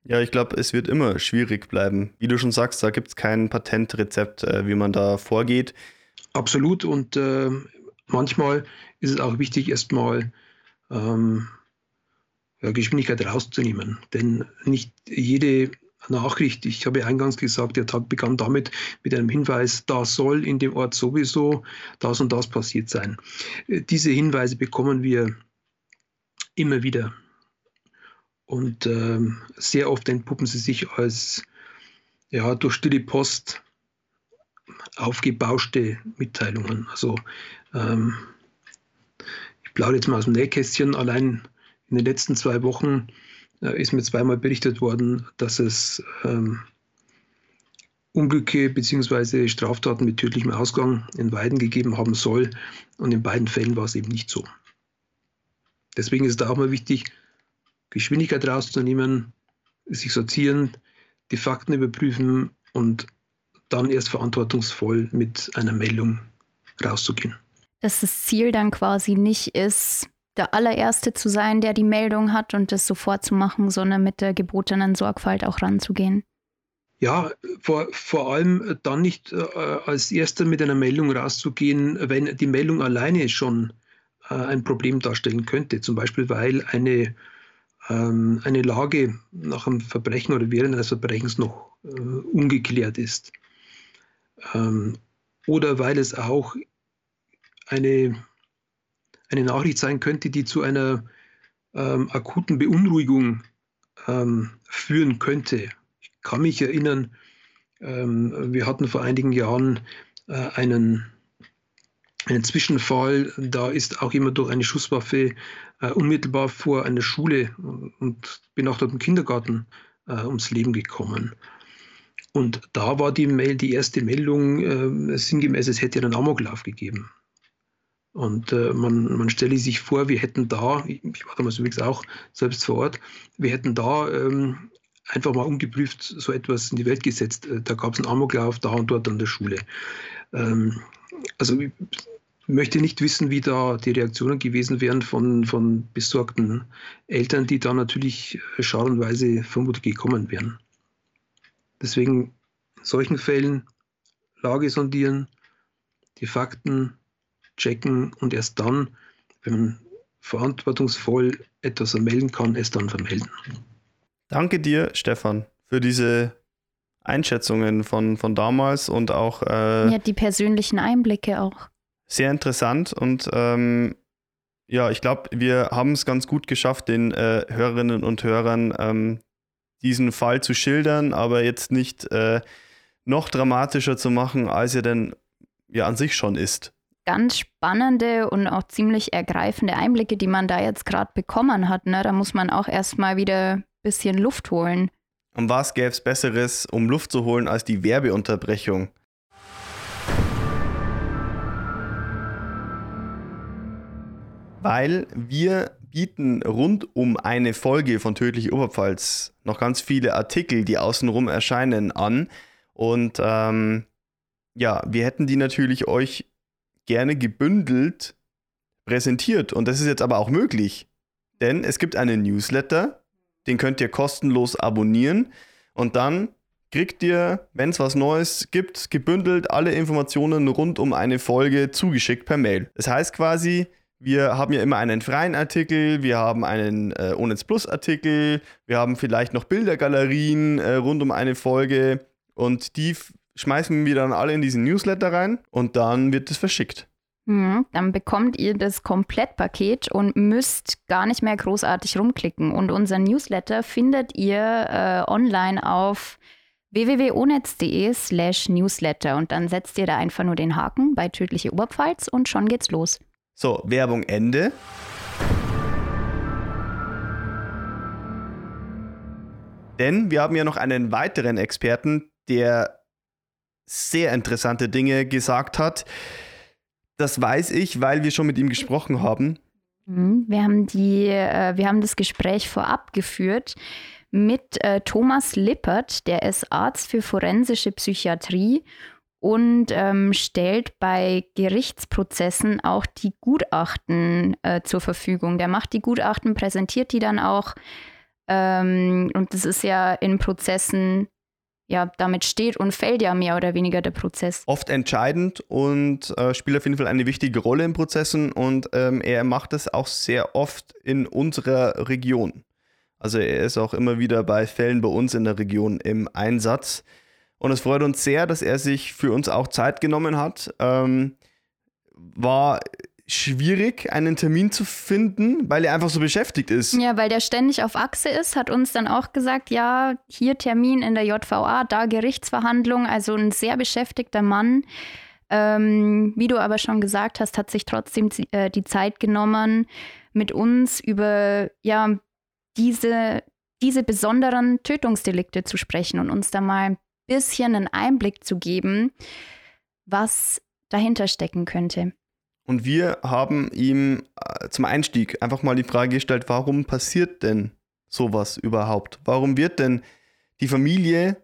Ja, ich glaube, es wird immer schwierig bleiben. Wie du schon sagst, da gibt es kein Patentrezept, äh, wie man da vorgeht. Absolut. Und äh, manchmal ist es auch wichtig, erstmal ähm, ja, Geschwindigkeit rauszunehmen. Denn nicht jede Nachricht. Ich habe eingangs gesagt, der Tag begann damit mit einem Hinweis, da soll in dem Ort sowieso das und das passiert sein. Äh, diese Hinweise bekommen wir immer wieder. Und ähm, sehr oft entpuppen sie sich als ja, durch stille Post aufgebauschte Mitteilungen. Also ähm, ich plaudere jetzt mal aus dem Nähkästchen. Allein in den letzten zwei Wochen äh, ist mir zweimal berichtet worden, dass es ähm, Unglücke bzw. Straftaten mit tödlichem Ausgang in Weiden gegeben haben soll. Und in beiden Fällen war es eben nicht so. Deswegen ist es da auch mal wichtig, Geschwindigkeit rauszunehmen, sich sortieren, die Fakten überprüfen und dann erst verantwortungsvoll mit einer Meldung rauszugehen. Dass das Ziel dann quasi nicht ist, der allererste zu sein, der die Meldung hat und das sofort zu machen, sondern mit der gebotenen Sorgfalt auch ranzugehen. Ja, vor, vor allem dann nicht äh, als erster mit einer Meldung rauszugehen, wenn die Meldung alleine schon äh, ein Problem darstellen könnte. Zum Beispiel, weil eine, ähm, eine Lage nach einem Verbrechen oder während eines Verbrechens noch äh, ungeklärt ist. Ähm, oder weil es auch eine eine Nachricht sein könnte, die zu einer ähm, akuten Beunruhigung ähm, führen könnte. Ich kann mich erinnern, ähm, wir hatten vor einigen Jahren äh, einen, einen Zwischenfall, da ist auch jemand durch eine Schusswaffe äh, unmittelbar vor einer Schule und benachbarten Kindergarten äh, ums Leben gekommen. Und da war die Mail, die erste Meldung äh, sinngemäß, es hätte einen Amoklauf gegeben. Und äh, man, man stelle sich vor, wir hätten da, ich, ich war damals übrigens auch selbst vor Ort, wir hätten da ähm, einfach mal ungeprüft so etwas in die Welt gesetzt. Äh, da gab es einen Amoklauf da und dort an der Schule. Ähm, also ich möchte nicht wissen, wie da die Reaktionen gewesen wären von, von besorgten Eltern, die da natürlich äh, scharenweise vermutlich gekommen wären. Deswegen in solchen Fällen Lage sondieren, die Fakten checken und erst dann, wenn man verantwortungsvoll etwas ermelden kann, es dann vermelden. Danke dir, Stefan, für diese Einschätzungen von, von damals und auch. Äh, ja, die persönlichen Einblicke auch. Sehr interessant und ähm, ja, ich glaube, wir haben es ganz gut geschafft, den äh, Hörerinnen und Hörern ähm, diesen Fall zu schildern, aber jetzt nicht äh, noch dramatischer zu machen, als er denn ja an sich schon ist ganz spannende und auch ziemlich ergreifende Einblicke, die man da jetzt gerade bekommen hat. Ne? Da muss man auch erstmal wieder bisschen Luft holen. Und was gäbe es Besseres, um Luft zu holen, als die Werbeunterbrechung? Weil wir bieten rund um eine Folge von Tödliche Oberpfalz noch ganz viele Artikel, die außenrum erscheinen, an. Und ähm, ja, wir hätten die natürlich euch gerne gebündelt präsentiert. Und das ist jetzt aber auch möglich. Denn es gibt einen Newsletter, den könnt ihr kostenlos abonnieren. Und dann kriegt ihr, wenn es was Neues gibt, gebündelt alle Informationen rund um eine Folge zugeschickt per Mail. Das heißt quasi, wir haben ja immer einen freien Artikel, wir haben einen äh, Onetz Plus Artikel, wir haben vielleicht noch Bildergalerien äh, rund um eine Folge und die schmeißen wir dann alle in diesen Newsletter rein und dann wird es verschickt. Mhm, dann bekommt ihr das Komplettpaket und müsst gar nicht mehr großartig rumklicken. Und unser Newsletter findet ihr äh, online auf www.onetz.de slash newsletter und dann setzt ihr da einfach nur den Haken bei Tödliche Oberpfalz und schon geht's los. So, Werbung Ende. Denn wir haben ja noch einen weiteren Experten, der sehr interessante Dinge gesagt hat. Das weiß ich, weil wir schon mit ihm gesprochen haben. Mhm. Wir haben, die, äh, wir haben das Gespräch vorab geführt mit äh, Thomas Lippert, der ist Arzt für forensische Psychiatrie und ähm, stellt bei Gerichtsprozessen auch die Gutachten äh, zur Verfügung. Der macht die Gutachten, präsentiert die dann auch. Ähm, und das ist ja in Prozessen ja, damit steht und fällt ja mehr oder weniger der Prozess. Oft entscheidend und äh, spielt auf jeden Fall eine wichtige Rolle in Prozessen und ähm, er macht es auch sehr oft in unserer Region. Also er ist auch immer wieder bei Fällen bei uns in der Region im Einsatz. Und es freut uns sehr, dass er sich für uns auch Zeit genommen hat. Ähm, war schwierig, einen Termin zu finden, weil er einfach so beschäftigt ist. Ja, weil der ständig auf Achse ist, hat uns dann auch gesagt, ja, hier Termin in der JVA, da Gerichtsverhandlung, also ein sehr beschäftigter Mann. Ähm, wie du aber schon gesagt hast, hat sich trotzdem äh, die Zeit genommen, mit uns über ja, diese, diese besonderen Tötungsdelikte zu sprechen und uns da mal ein bisschen einen Einblick zu geben, was dahinter stecken könnte. Und wir haben ihm äh, zum Einstieg einfach mal die Frage gestellt, warum passiert denn sowas überhaupt? Warum wird denn die Familie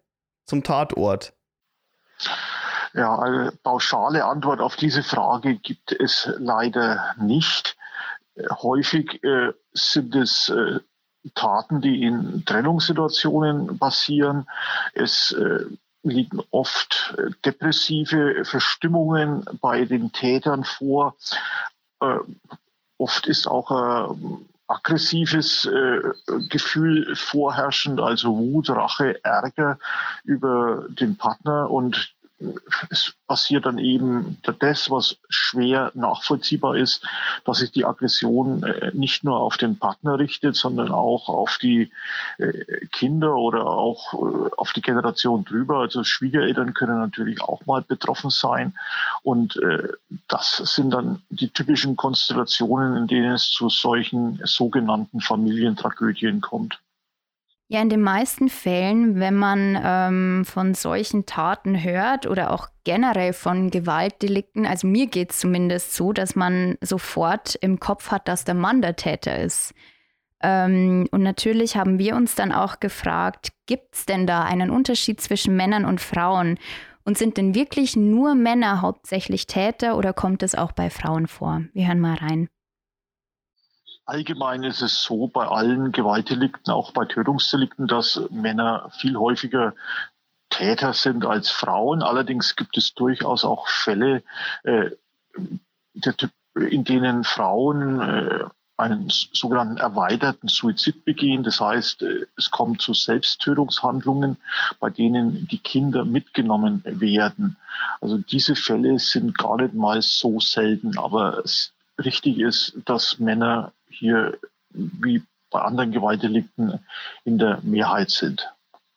zum Tatort? Ja, eine pauschale Antwort auf diese Frage gibt es leider nicht. Häufig äh, sind es äh, Taten, die in Trennungssituationen passieren. Es äh, liegen oft äh, depressive Verstimmungen bei den Tätern vor. Äh, oft ist auch ein aggressives äh, Gefühl vorherrschend, also Wut, Rache, Ärger über den Partner und es passiert dann eben das, was schwer nachvollziehbar ist, dass sich die Aggression äh, nicht nur auf den Partner richtet, sondern auch auf die äh, Kinder oder auch äh, auf die Generation drüber. Also Schwiegereltern können natürlich auch mal betroffen sein. Und das sind dann die typischen Konstellationen, in denen es zu solchen sogenannten Familientragödien kommt. Ja, in den meisten Fällen, wenn man ähm, von solchen Taten hört oder auch generell von Gewaltdelikten, also mir geht es zumindest so, dass man sofort im Kopf hat, dass der Mann der Täter ist. Ähm, und natürlich haben wir uns dann auch gefragt, gibt es denn da einen Unterschied zwischen Männern und Frauen? Und sind denn wirklich nur Männer hauptsächlich Täter oder kommt es auch bei Frauen vor? Wir hören mal rein. Allgemein ist es so bei allen Gewaltdelikten, auch bei Tötungsdelikten, dass Männer viel häufiger Täter sind als Frauen. Allerdings gibt es durchaus auch Fälle, äh, in denen Frauen äh, einen sogenannten erweiterten Suizid begehen. Das heißt, äh, es kommt zu Selbsttötungshandlungen, bei denen die Kinder mitgenommen werden. Also diese Fälle sind gar nicht mal so selten, aber es richtig ist, dass Männer hier wie bei anderen Gewaltdelikten in der Mehrheit sind.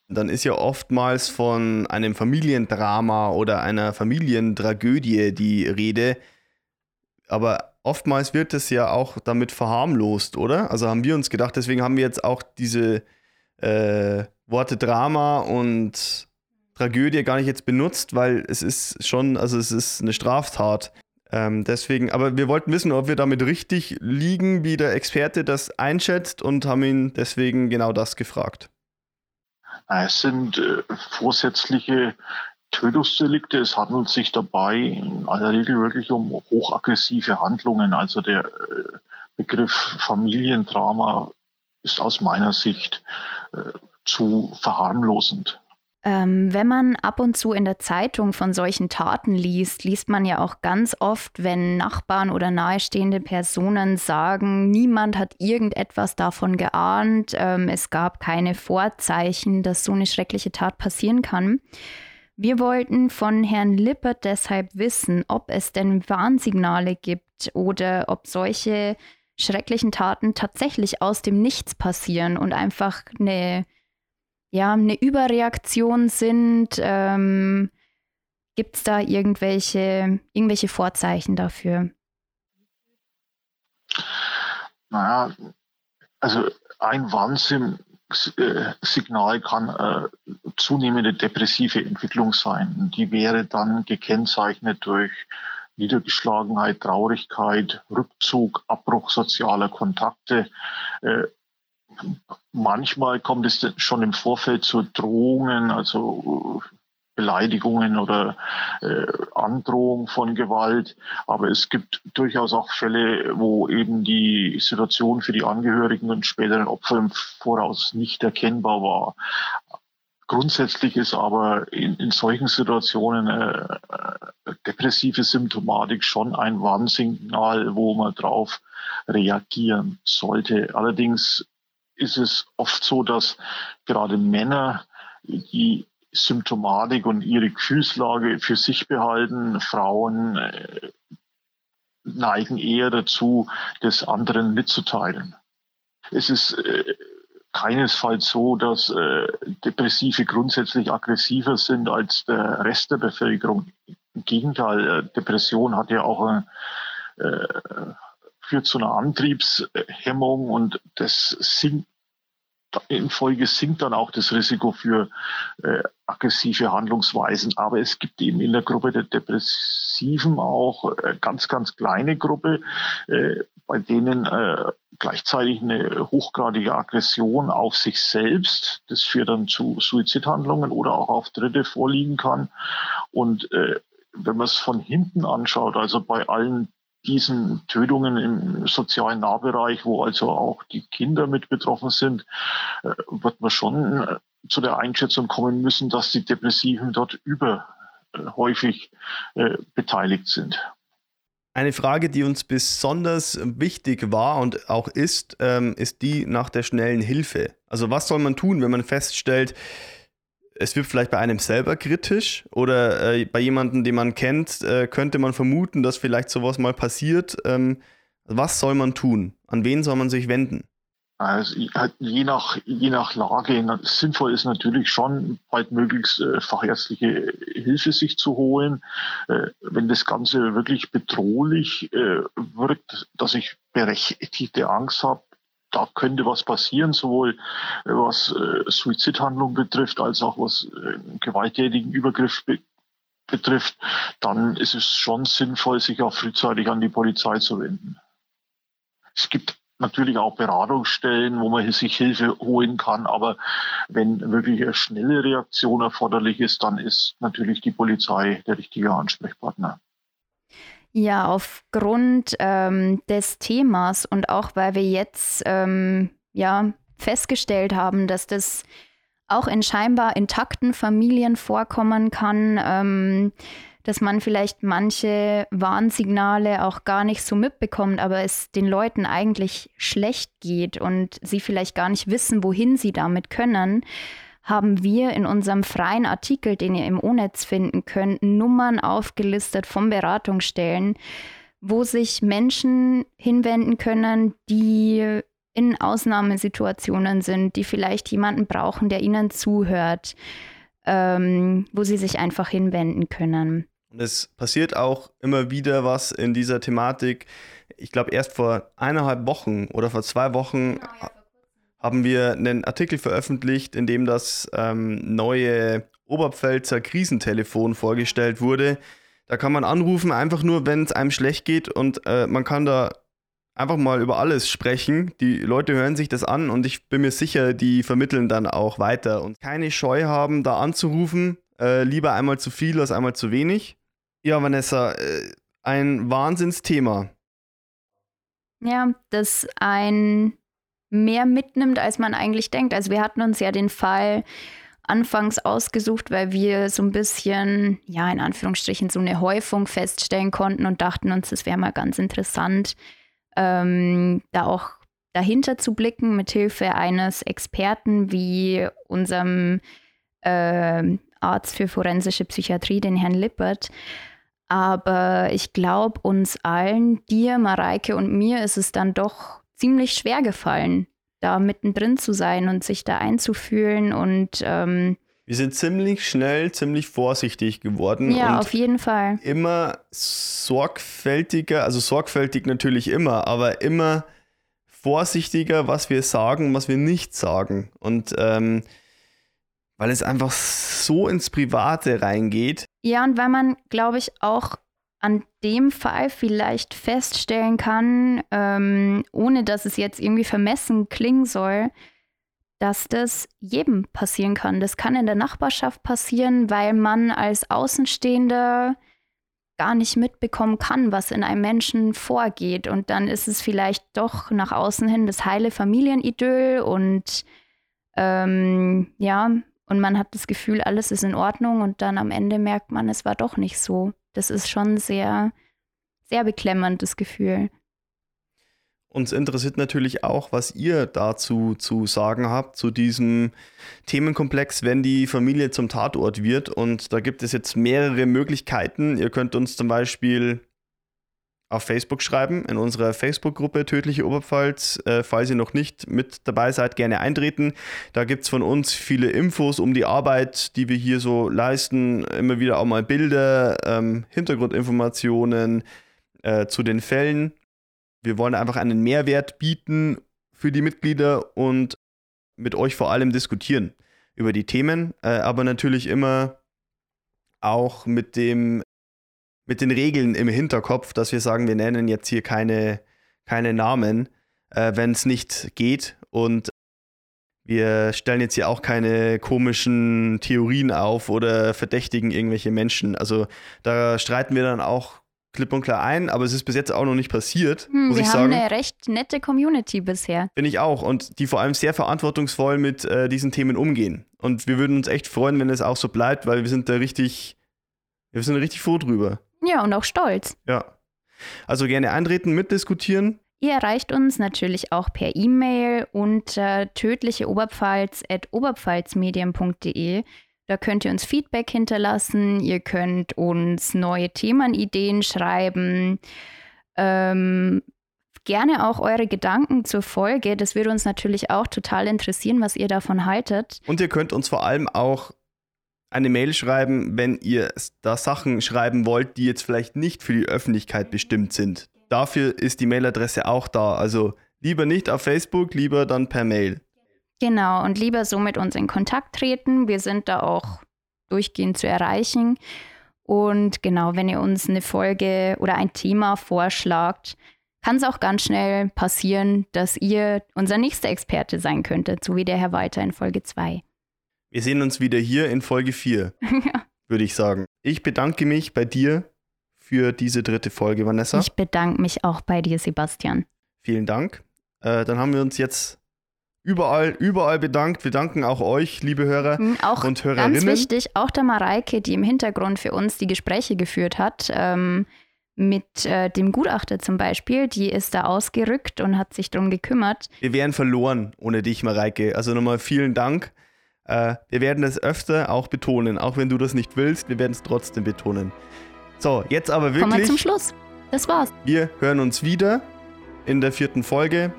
Dann ist ja oftmals von einem Familiendrama oder einer Familientragödie die Rede. Aber oftmals wird es ja auch damit verharmlost, oder? Also haben wir uns gedacht, deswegen haben wir jetzt auch diese äh, Worte Drama und Tragödie gar nicht jetzt benutzt, weil es ist schon, also es ist eine Straftat. Ähm, deswegen, aber wir wollten wissen, ob wir damit richtig liegen, wie der Experte das einschätzt und haben ihn deswegen genau das gefragt. Es sind äh, vorsätzliche Tötungsdelikte. Es handelt sich dabei in aller Regel wirklich um hochaggressive Handlungen. Also der äh, Begriff Familiendrama ist aus meiner Sicht äh, zu verharmlosend. Ähm, wenn man ab und zu in der Zeitung von solchen Taten liest, liest man ja auch ganz oft, wenn Nachbarn oder nahestehende Personen sagen, niemand hat irgendetwas davon geahnt, ähm, es gab keine Vorzeichen, dass so eine schreckliche Tat passieren kann. Wir wollten von Herrn Lippert deshalb wissen, ob es denn Warnsignale gibt oder ob solche schrecklichen Taten tatsächlich aus dem Nichts passieren und einfach eine ja, eine Überreaktion sind? Ähm, Gibt es da irgendwelche, irgendwelche Vorzeichen dafür? Naja, also ein Warnsignal kann äh, zunehmende depressive Entwicklung sein. Die wäre dann gekennzeichnet durch Niedergeschlagenheit, Traurigkeit, Rückzug, Abbruch sozialer Kontakte, äh, manchmal kommt es schon im Vorfeld zu Drohungen, also Beleidigungen oder äh, Androhung von Gewalt. Aber es gibt durchaus auch Fälle, wo eben die Situation für die Angehörigen und späteren Opfer im Voraus nicht erkennbar war. Grundsätzlich ist aber in, in solchen Situationen äh, depressive Symptomatik schon ein Warnsignal, wo man drauf reagieren sollte. Allerdings ist es oft so, dass gerade Männer die Symptomatik und ihre Gefühlslage für sich behalten. Frauen äh, neigen eher dazu, das anderen mitzuteilen. Es ist äh, keinesfalls so, dass äh, Depressive grundsätzlich aggressiver sind als der Rest der Bevölkerung. Im Gegenteil, Depression hat ja auch äh, führt zu einer Antriebshemmung und das sinkt in Folge sinkt dann auch das Risiko für äh, aggressive Handlungsweisen. Aber es gibt eben in der Gruppe der Depressiven auch äh, ganz, ganz kleine Gruppe, äh, bei denen äh, gleichzeitig eine hochgradige Aggression auf sich selbst, das führt dann zu Suizidhandlungen oder auch auf Dritte vorliegen kann. Und äh, wenn man es von hinten anschaut, also bei allen diesen Tötungen im sozialen Nahbereich, wo also auch die Kinder mit betroffen sind, äh, wird man schon äh, zu der Einschätzung kommen müssen, dass die Depressiven dort überhäufig äh, beteiligt sind. Eine Frage, die uns besonders wichtig war und auch ist, ähm, ist die nach der schnellen Hilfe. Also was soll man tun, wenn man feststellt, es wird vielleicht bei einem selber kritisch oder äh, bei jemandem, den man kennt, äh, könnte man vermuten, dass vielleicht sowas mal passiert. Ähm, was soll man tun? An wen soll man sich wenden? Also je nach, je nach Lage sinnvoll ist natürlich schon baldmöglichst äh, fachärztliche Hilfe sich zu holen. Äh, wenn das Ganze wirklich bedrohlich äh, wirkt, dass ich berechtigte Angst habe, da könnte was passieren, sowohl äh, was äh, Suizidhandlung betrifft, als auch was äh, gewalttätigen Übergriff be betrifft, dann ist es schon sinnvoll, sich auch frühzeitig an die Polizei zu wenden. Es gibt natürlich auch Beratungsstellen, wo man sich Hilfe holen kann, aber wenn wirklich eine schnelle Reaktion erforderlich ist, dann ist natürlich die Polizei der richtige Ansprechpartner. Ja, aufgrund ähm, des Themas und auch weil wir jetzt ähm, ja festgestellt haben, dass das auch in scheinbar intakten Familien vorkommen kann, ähm, dass man vielleicht manche Warnsignale auch gar nicht so mitbekommt, aber es den Leuten eigentlich schlecht geht und sie vielleicht gar nicht wissen, wohin sie damit können haben wir in unserem freien Artikel, den ihr im O-Netz finden könnt, Nummern aufgelistet von Beratungsstellen, wo sich Menschen hinwenden können, die in Ausnahmesituationen sind, die vielleicht jemanden brauchen, der ihnen zuhört, ähm, wo sie sich einfach hinwenden können. Und es passiert auch immer wieder was in dieser Thematik. Ich glaube, erst vor eineinhalb Wochen oder vor zwei Wochen genau, ja, haben wir einen Artikel veröffentlicht, in dem das ähm, neue Oberpfälzer Krisentelefon vorgestellt wurde. Da kann man anrufen, einfach nur, wenn es einem schlecht geht und äh, man kann da einfach mal über alles sprechen. Die Leute hören sich das an und ich bin mir sicher, die vermitteln dann auch weiter und keine Scheu haben, da anzurufen. Äh, lieber einmal zu viel als einmal zu wenig. Ja, Vanessa, äh, ein Wahnsinnsthema. Ja, das ein mehr mitnimmt, als man eigentlich denkt. Also wir hatten uns ja den Fall anfangs ausgesucht, weil wir so ein bisschen, ja, in Anführungsstrichen, so eine Häufung feststellen konnten und dachten uns, es wäre mal ganz interessant, ähm, da auch dahinter zu blicken, mit Hilfe eines Experten wie unserem äh, Arzt für forensische Psychiatrie, den Herrn Lippert. Aber ich glaube, uns allen, dir, Mareike und mir, ist es dann doch ziemlich schwer gefallen, da mittendrin zu sein und sich da einzufühlen und ähm, wir sind ziemlich schnell, ziemlich vorsichtig geworden. Ja, auf jeden Fall. Immer sorgfältiger, also sorgfältig natürlich immer, aber immer vorsichtiger, was wir sagen, was wir nicht sagen. Und ähm, weil es einfach so ins Private reingeht. Ja, und weil man, glaube ich, auch an dem Fall vielleicht feststellen kann, ähm, ohne dass es jetzt irgendwie vermessen klingen soll, dass das jedem passieren kann. Das kann in der Nachbarschaft passieren, weil man als Außenstehender gar nicht mitbekommen kann, was in einem Menschen vorgeht. Und dann ist es vielleicht doch nach außen hin das heile Familienidyll und ähm, ja, und man hat das Gefühl, alles ist in Ordnung und dann am Ende merkt man, es war doch nicht so. Das ist schon sehr, sehr beklemmend, das Gefühl. Uns interessiert natürlich auch, was ihr dazu zu sagen habt, zu diesem Themenkomplex, wenn die Familie zum Tatort wird. Und da gibt es jetzt mehrere Möglichkeiten. Ihr könnt uns zum Beispiel auf Facebook schreiben, in unserer Facebook-Gruppe Tödliche Oberpfalz. Äh, falls ihr noch nicht mit dabei seid, gerne eintreten. Da gibt es von uns viele Infos um die Arbeit, die wir hier so leisten. Immer wieder auch mal Bilder, ähm, Hintergrundinformationen äh, zu den Fällen. Wir wollen einfach einen Mehrwert bieten für die Mitglieder und mit euch vor allem diskutieren über die Themen, äh, aber natürlich immer auch mit dem mit den Regeln im Hinterkopf, dass wir sagen, wir nennen jetzt hier keine, keine Namen, äh, wenn es nicht geht. Und wir stellen jetzt hier auch keine komischen Theorien auf oder verdächtigen irgendwelche Menschen. Also da streiten wir dann auch klipp und klar ein, aber es ist bis jetzt auch noch nicht passiert, Hm, wir haben sagen. eine recht nette Community bisher. Bin ich auch. Und die vor allem sehr verantwortungsvoll mit äh, diesen Themen umgehen. Und wir würden uns echt freuen, wenn es auch so bleibt, weil wir sind da richtig, wir sind richtig froh drüber. Ja, und auch stolz. Ja. Also gerne eintreten, mitdiskutieren. Ihr erreicht uns natürlich auch per E-Mail unter tödlicheoberpfalz.oberpfalzmedien.de. Da könnt ihr uns Feedback hinterlassen, ihr könnt uns neue Themenideen schreiben, ähm, gerne auch eure Gedanken zur Folge. Das würde uns natürlich auch total interessieren, was ihr davon haltet. Und ihr könnt uns vor allem auch eine Mail schreiben, wenn ihr da Sachen schreiben wollt, die jetzt vielleicht nicht für die Öffentlichkeit bestimmt sind. Dafür ist die Mailadresse auch da. Also lieber nicht auf Facebook, lieber dann per Mail. Genau, und lieber so mit uns in Kontakt treten. Wir sind da auch durchgehend zu erreichen. Und genau, wenn ihr uns eine Folge oder ein Thema vorschlagt, kann es auch ganz schnell passieren, dass ihr unser nächster Experte sein könntet, so wie der Herr Walter in Folge 2. Wir sehen uns wieder hier in Folge 4, würde ich sagen. Ich bedanke mich bei dir für diese dritte Folge, Vanessa. Ich bedanke mich auch bei dir, Sebastian. Vielen Dank. Äh, dann haben wir uns jetzt überall, überall bedankt. Wir danken auch euch, liebe Hörer. Mhm, Auch Und ganz Hörerinnen? wichtig, auch der Mareike, die im Hintergrund für uns die Gespräche geführt hat, ähm, mit äh, dem Gutachter zum Beispiel, die ist da ausgerückt und hat sich darum gekümmert. Wir wären verloren ohne dich, Mareike. Also nochmal vielen Dank. Äh, wir werden es öfter auch betonen, auch wenn du das nicht willst. Wir werden es trotzdem betonen. So, jetzt aber Kommen wir wirklich. zum Schluss. Das war's. Wir hören uns wieder in der vierten Folge.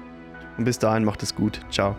Und bis dahin macht es gut. Ciao.